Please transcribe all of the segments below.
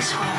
this world,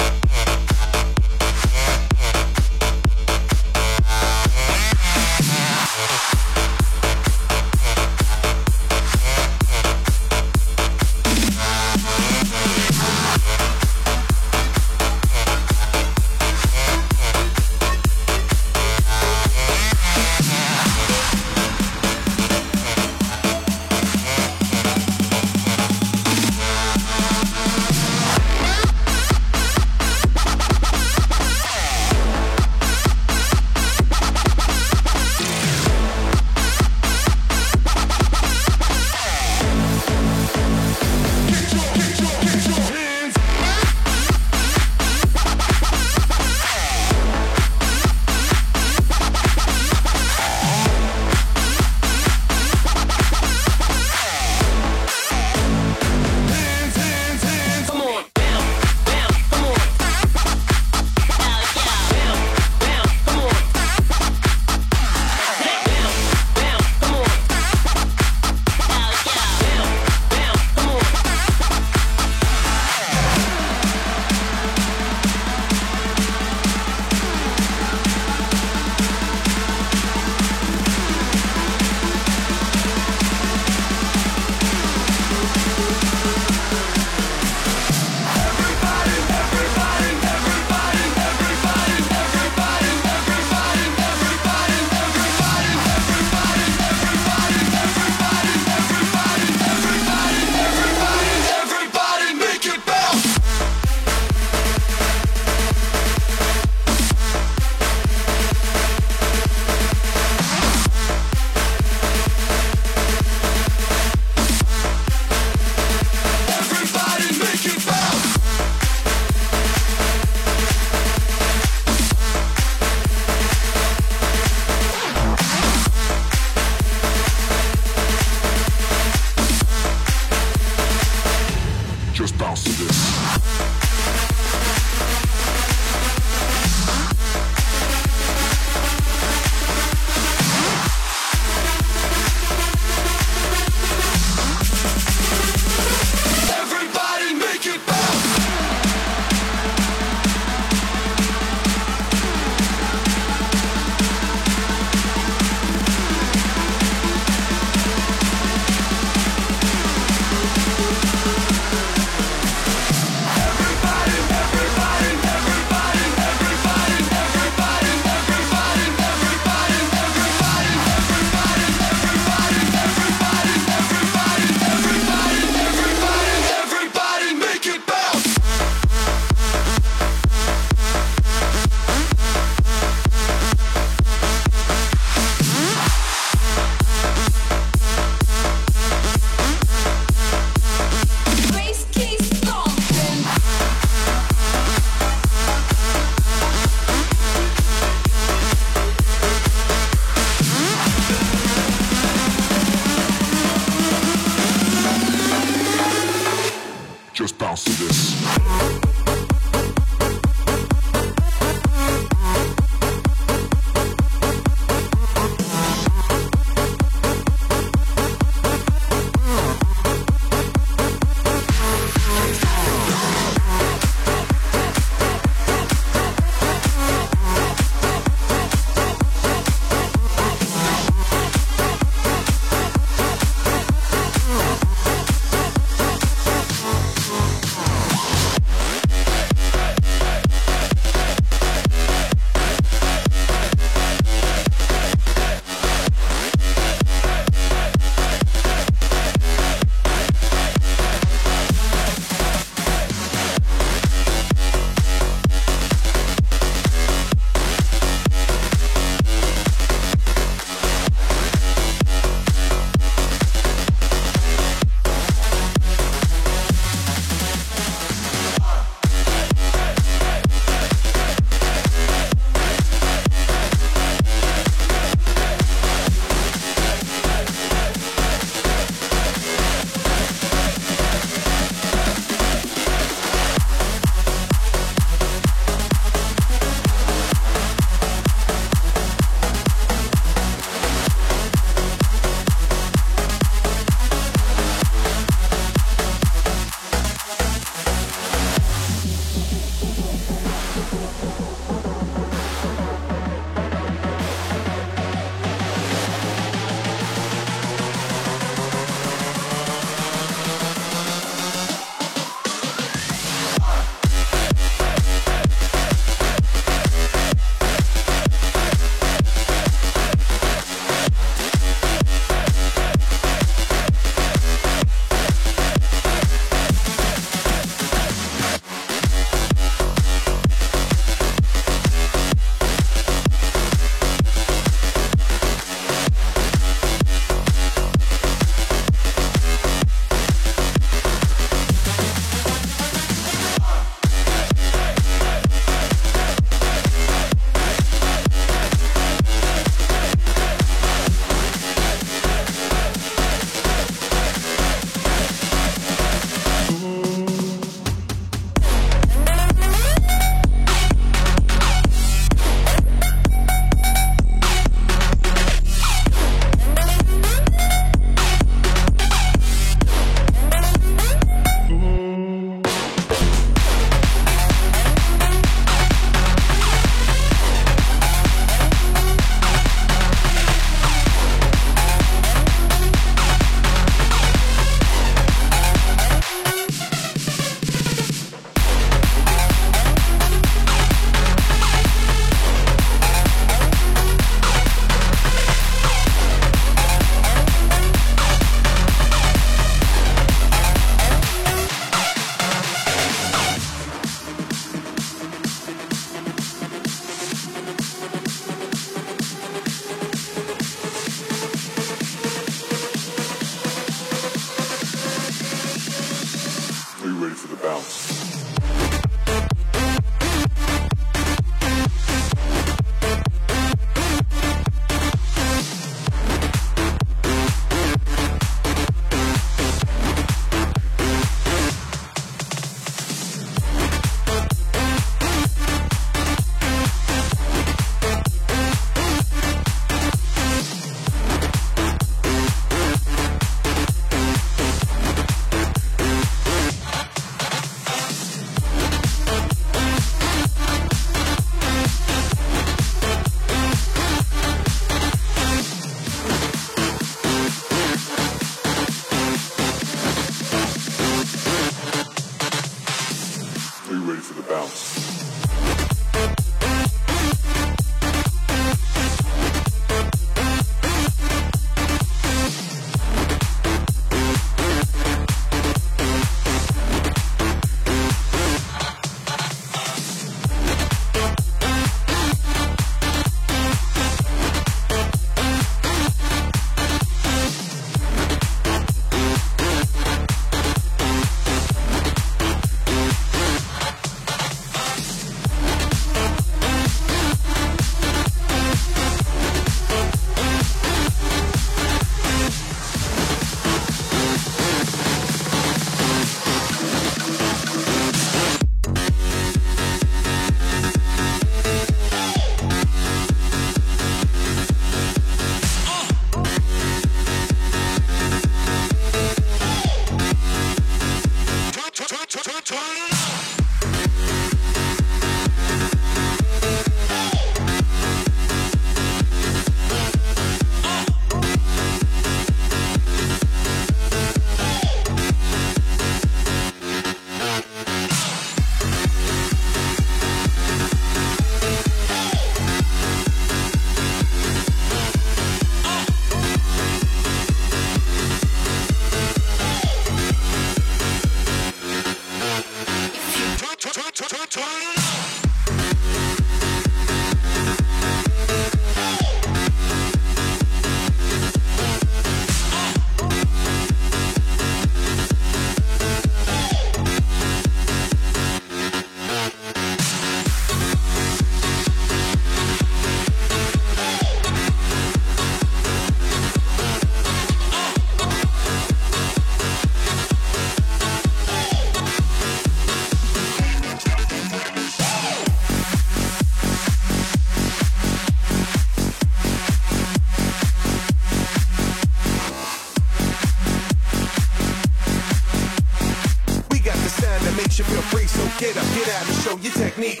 Get up, get out, and show your technique.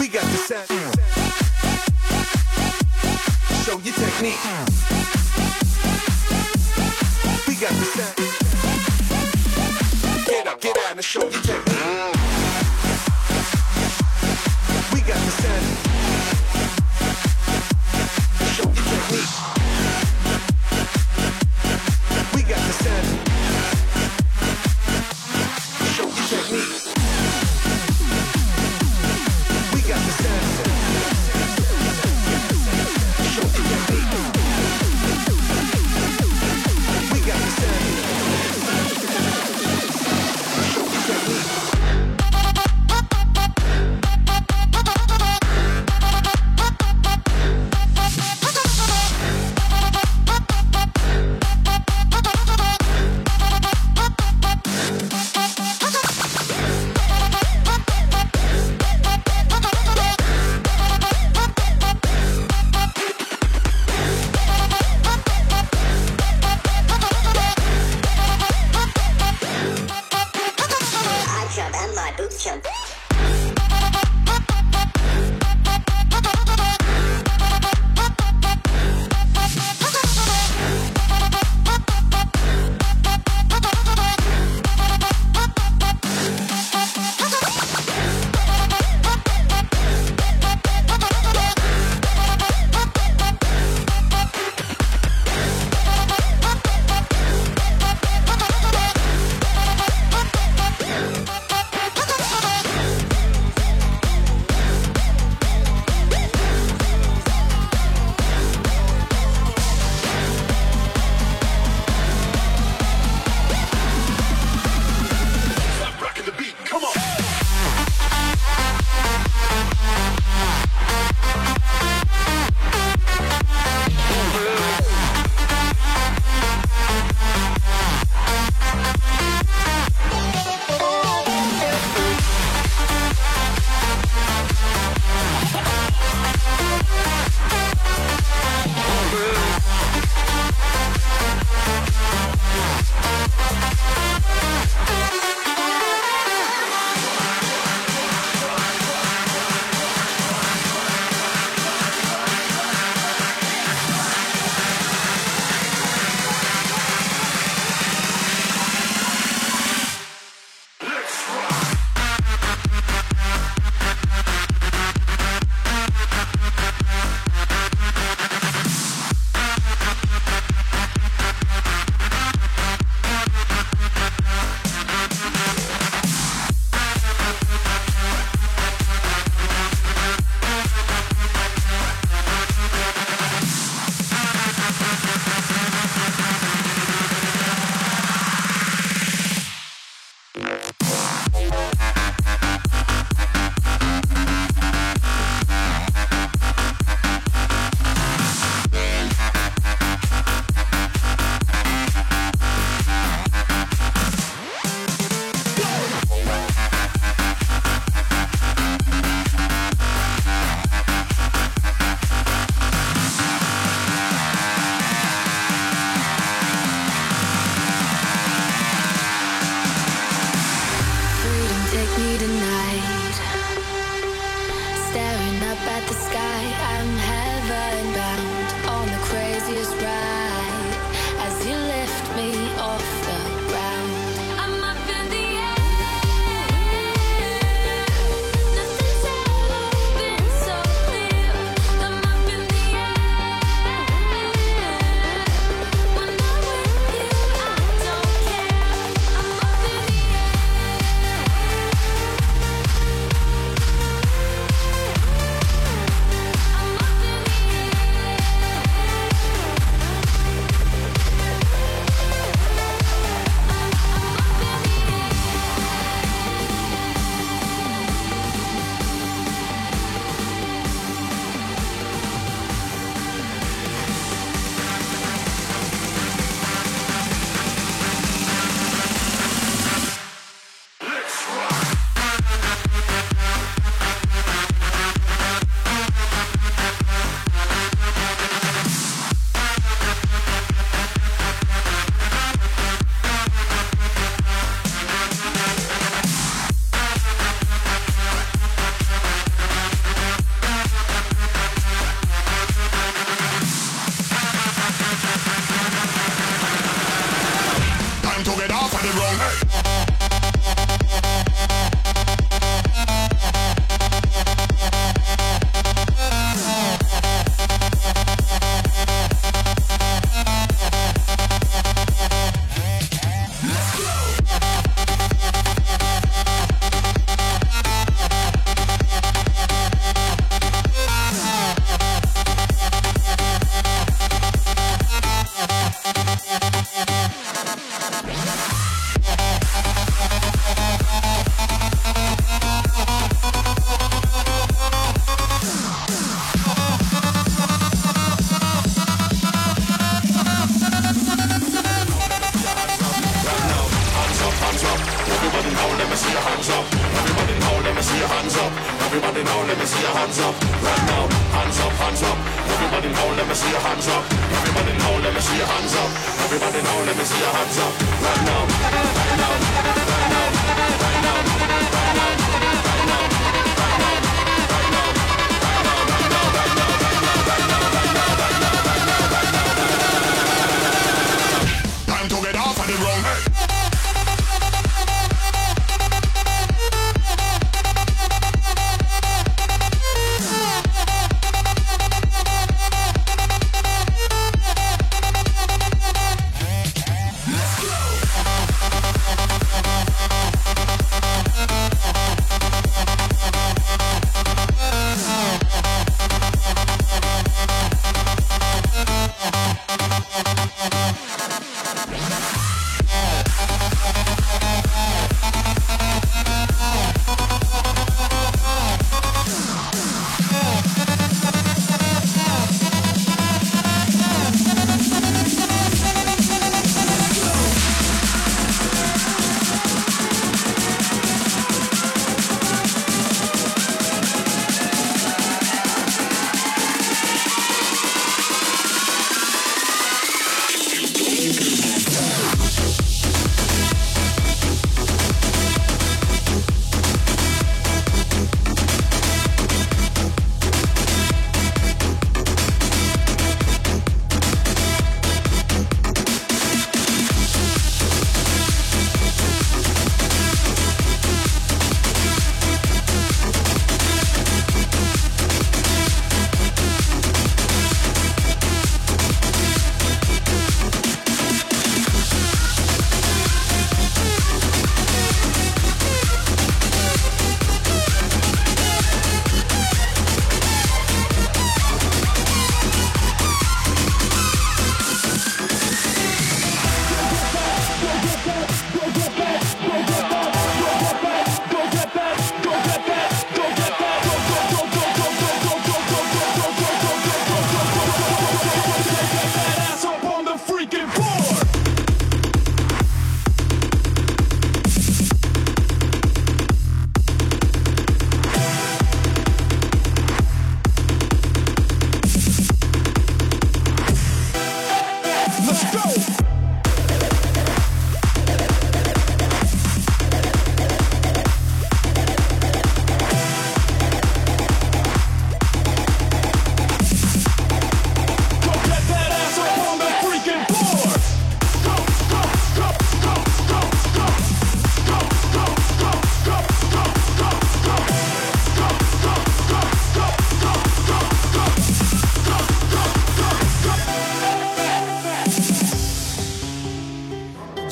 We got the sound. Show your technique. We got the sound. Get up, get out, and show your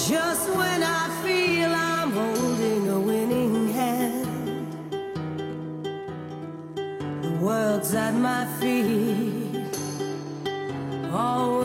Just when I feel I'm holding a winning hand, the world's at my feet. Always